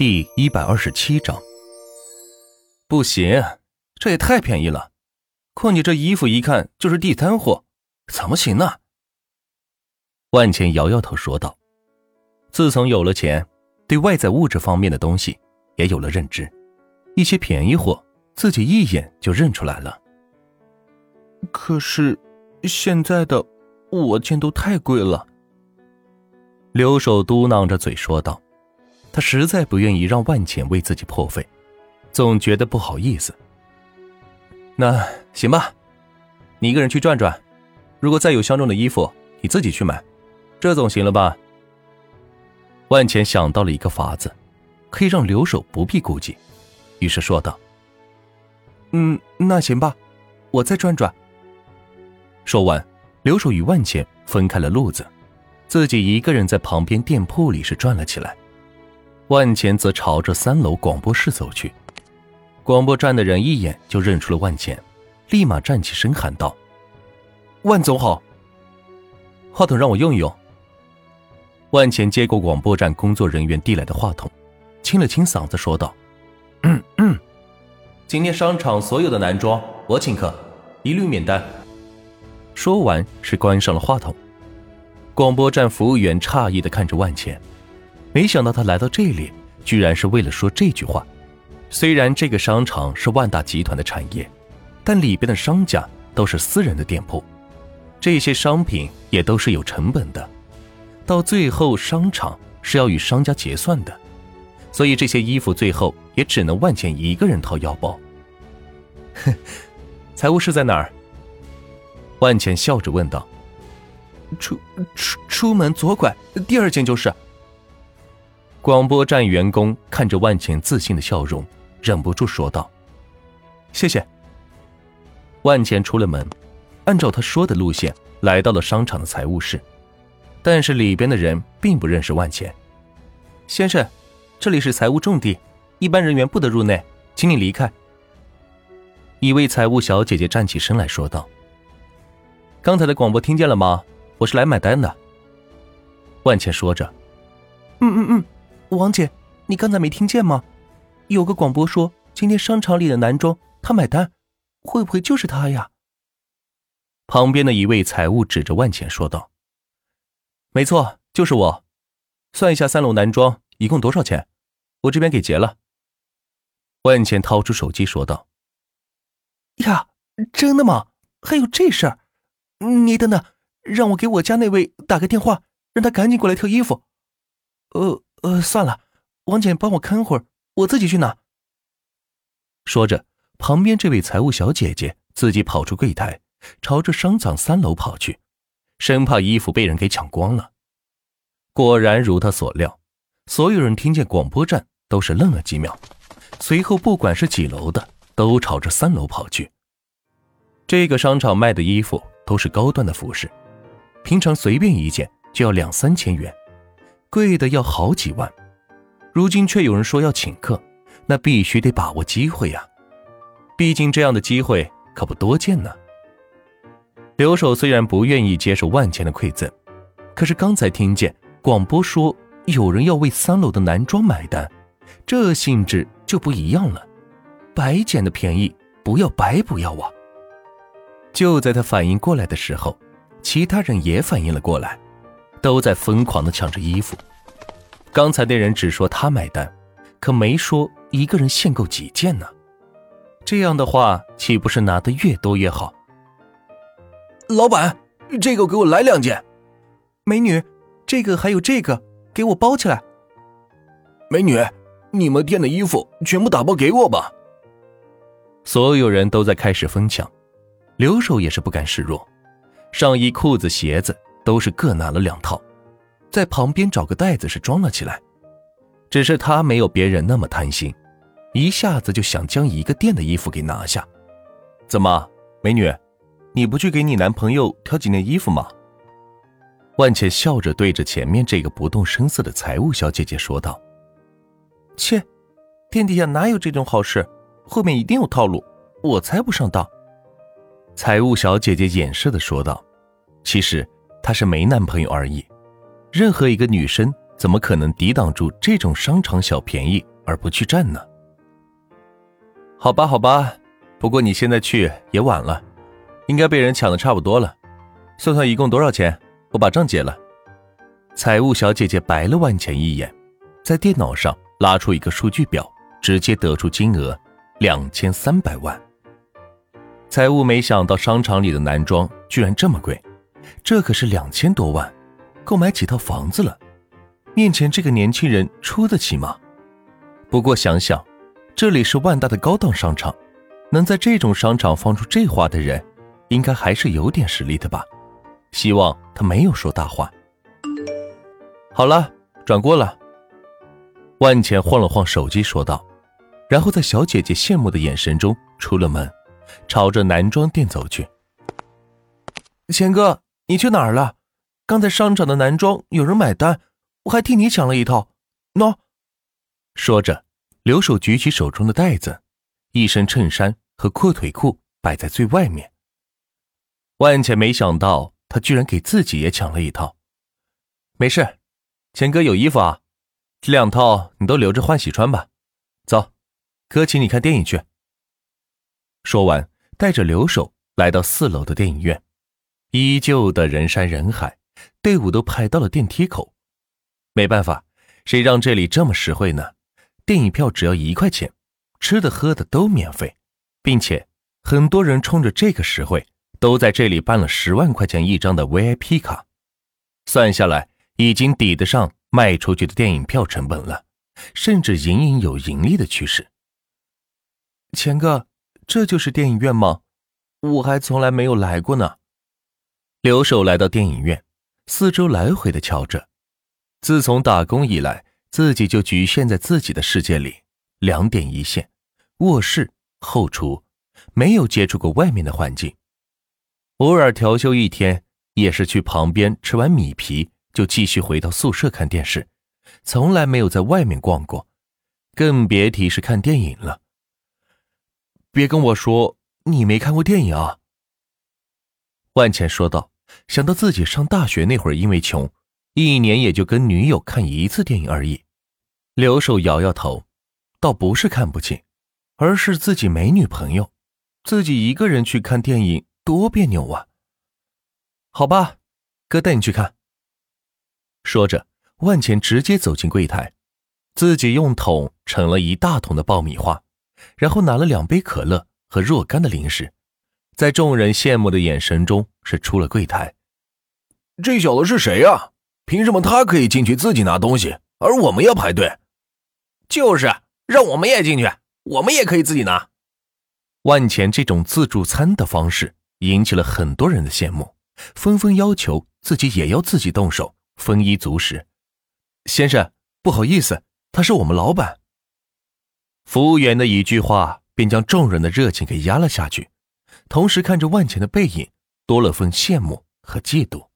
第一百二十七章，不行，这也太便宜了。况且这衣服一看就是地摊货，怎么行呢？万茜摇摇头说道：“自从有了钱，对外在物质方面的东西也有了认知，一些便宜货自己一眼就认出来了。可是现在的我见都太贵了。”留守嘟囔着嘴说道。他实在不愿意让万茜为自己破费，总觉得不好意思。那行吧，你一个人去转转，如果再有相中的衣服，你自己去买，这总行了吧？万茜想到了一个法子，可以让留守不必顾忌，于是说道：“嗯，那行吧，我再转转。”说完，留守与万茜分开了路子，自己一个人在旁边店铺里是转了起来。万钱则朝着三楼广播室走去，广播站的人一眼就认出了万钱，立马站起身喊道：“万总好！话筒让我用一用。”万钱接过广播站工作人员递来的话筒，清了清嗓子说道：“嗯嗯，今天商场所有的男装我请客，一律免单。”说完是关上了话筒。广播站服务员诧异的看着万钱。没想到他来到这里，居然是为了说这句话。虽然这个商场是万达集团的产业，但里边的商家都是私人的店铺，这些商品也都是有成本的，到最后商场是要与商家结算的，所以这些衣服最后也只能万茜一个人掏腰包。哼，财务室在哪儿？万茜笑着问道。出出出门左拐，第二间就是。广播站员工看着万茜自信的笑容，忍不住说道：“谢谢。”万茜出了门，按照他说的路线来到了商场的财务室，但是里边的人并不认识万茜。先生，这里是财务重地，一般人员不得入内，请你离开。一位财务小姐姐站起身来说道：“刚才的广播听见了吗？我是来买单的。”万茜说着：“嗯嗯嗯。”王姐，你刚才没听见吗？有个广播说今天商场里的男装他买单，会不会就是他呀？旁边的一位财务指着万钱说道：“没错，就是我。算一下三楼男装一共多少钱？我这边给结了。”万钱掏出手机说道：“呀，真的吗？还有这事儿？你等等，让我给我家那位打个电话，让他赶紧过来挑衣服。呃。”呃，算了，王姐帮我看会儿，我自己去拿。说着，旁边这位财务小姐姐自己跑出柜台，朝着商场三楼跑去，生怕衣服被人给抢光了。果然如她所料，所有人听见广播站都是愣了几秒，随后不管是几楼的，都朝着三楼跑去。这个商场卖的衣服都是高端的服饰，平常随便一件就要两三千元。贵的要好几万，如今却有人说要请客，那必须得把握机会呀！毕竟这样的机会可不多见呢。刘守虽然不愿意接受万钱的馈赠，可是刚才听见广播说有人要为三楼的男装买单，这性质就不一样了。白捡的便宜不要白不要啊！就在他反应过来的时候，其他人也反应了过来。都在疯狂的抢着衣服。刚才那人只说他买单，可没说一个人限购几件呢。这样的话，岂不是拿的越多越好？老板，这个给我来两件。美女，这个还有这个，给我包起来。美女，你们店的衣服全部打包给我吧。所有人都在开始疯抢，留守也是不甘示弱，上衣、裤子、鞋子。都是各拿了两套，在旁边找个袋子是装了起来。只是他没有别人那么贪心，一下子就想将一个店的衣服给拿下。怎么，美女，你不去给你男朋友挑几件衣服吗？万茜笑着对着前面这个不动声色的财务小姐姐说道：“切，天底下哪有这种好事？后面一定有套路，我才不上当。”财务小姐姐掩饰的说道：“其实。”她是没男朋友而已，任何一个女生怎么可能抵挡住这种商场小便宜而不去占呢？好吧，好吧，不过你现在去也晚了，应该被人抢的差不多了。算算一共多少钱，我把账结了。财务小姐姐白了万钱一眼，在电脑上拉出一个数据表，直接得出金额两千三百万。财务没想到商场里的男装居然这么贵，这可是两千多万，够买几套房子了。面前这个年轻人出得起吗？不过想想，这里是万达的高档商场，能在这种商场放出这话的人，应该还是有点实力的吧。希望他没有说大话。好了，转过了。万钱晃了晃手机，说道，然后在小姐姐羡慕的眼神中出了门，朝着男装店走去。钱哥，你去哪儿了？刚才商场的男装有人买单，我还替你抢了一套。喏，说着，留守举起手中的袋子，一身衬衫和阔腿裤摆在最外面。万茜没想到。他居然给自己也抢了一套，没事，钱哥有衣服啊，这两套你都留着换洗穿吧。走，哥请你看电影去。说完，带着留守来到四楼的电影院，依旧的人山人海，队伍都排到了电梯口。没办法，谁让这里这么实惠呢？电影票只要一块钱，吃的喝的都免费，并且很多人冲着这个实惠。都在这里办了十万块钱一张的 VIP 卡，算下来已经抵得上卖出去的电影票成本了，甚至隐隐有盈利的趋势。钱哥，这就是电影院吗？我还从来没有来过呢。留守来到电影院，四周来回的瞧着。自从打工以来，自己就局限在自己的世界里，两点一线，卧室、后厨，没有接触过外面的环境。偶尔调休一天，也是去旁边吃完米皮，就继续回到宿舍看电视，从来没有在外面逛过，更别提是看电影了。别跟我说你没看过电影啊！万茜说道，想到自己上大学那会儿，因为穷，一年也就跟女友看一次电影而已。刘守摇摇头，倒不是看不起，而是自己没女朋友，自己一个人去看电影。多别扭啊！好吧，哥带你去看。说着，万钱直接走进柜台，自己用桶盛了一大桶的爆米花，然后拿了两杯可乐和若干的零食，在众人羡慕的眼神中是出了柜台。这小子是谁呀？凭什么他可以进去自己拿东西，而我们要排队？就是让我们也进去，我们也可以自己拿。万钱这种自助餐的方式。引起了很多人的羡慕，纷纷要求自己也要自己动手丰衣足食。先生，不好意思，他是我们老板。服务员的一句话便将众人的热情给压了下去，同时看着万钱的背影，多了份羡慕和嫉妒。